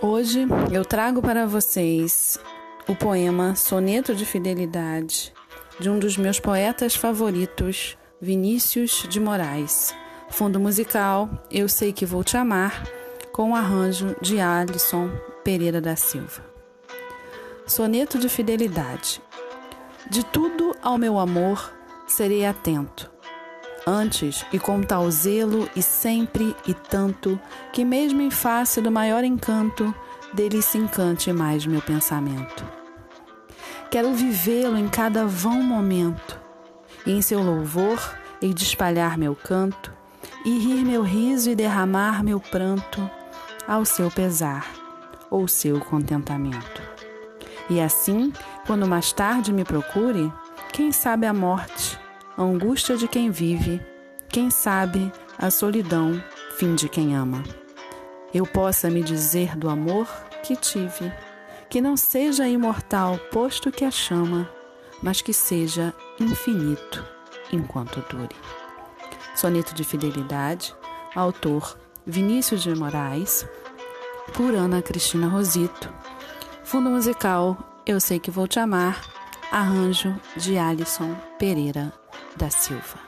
Hoje eu trago para vocês o poema Soneto de Fidelidade de um dos meus poetas favoritos, Vinícius de Moraes. Fundo musical Eu Sei Que Vou Te Amar, com o arranjo de Alisson Pereira da Silva. Soneto de Fidelidade. De tudo ao meu amor serei atento antes e com tal zelo e sempre e tanto, que mesmo em face do maior encanto, dele se encante mais meu pensamento. Quero vivê-lo em cada vão momento, e em seu louvor hei de espalhar meu canto, e rir meu riso e derramar meu pranto ao seu pesar ou seu contentamento. E assim, quando mais tarde me procure, quem sabe a morte a angústia de quem vive, quem sabe a solidão, fim de quem ama. Eu possa me dizer do amor que tive, que não seja imortal, posto que a chama, mas que seja infinito enquanto dure. Soneto de Fidelidade, autor Vinícius de Moraes, por Ana Cristina Rosito. Fundo musical Eu Sei Que Vou Te Amar, arranjo de Alisson Pereira da Silva.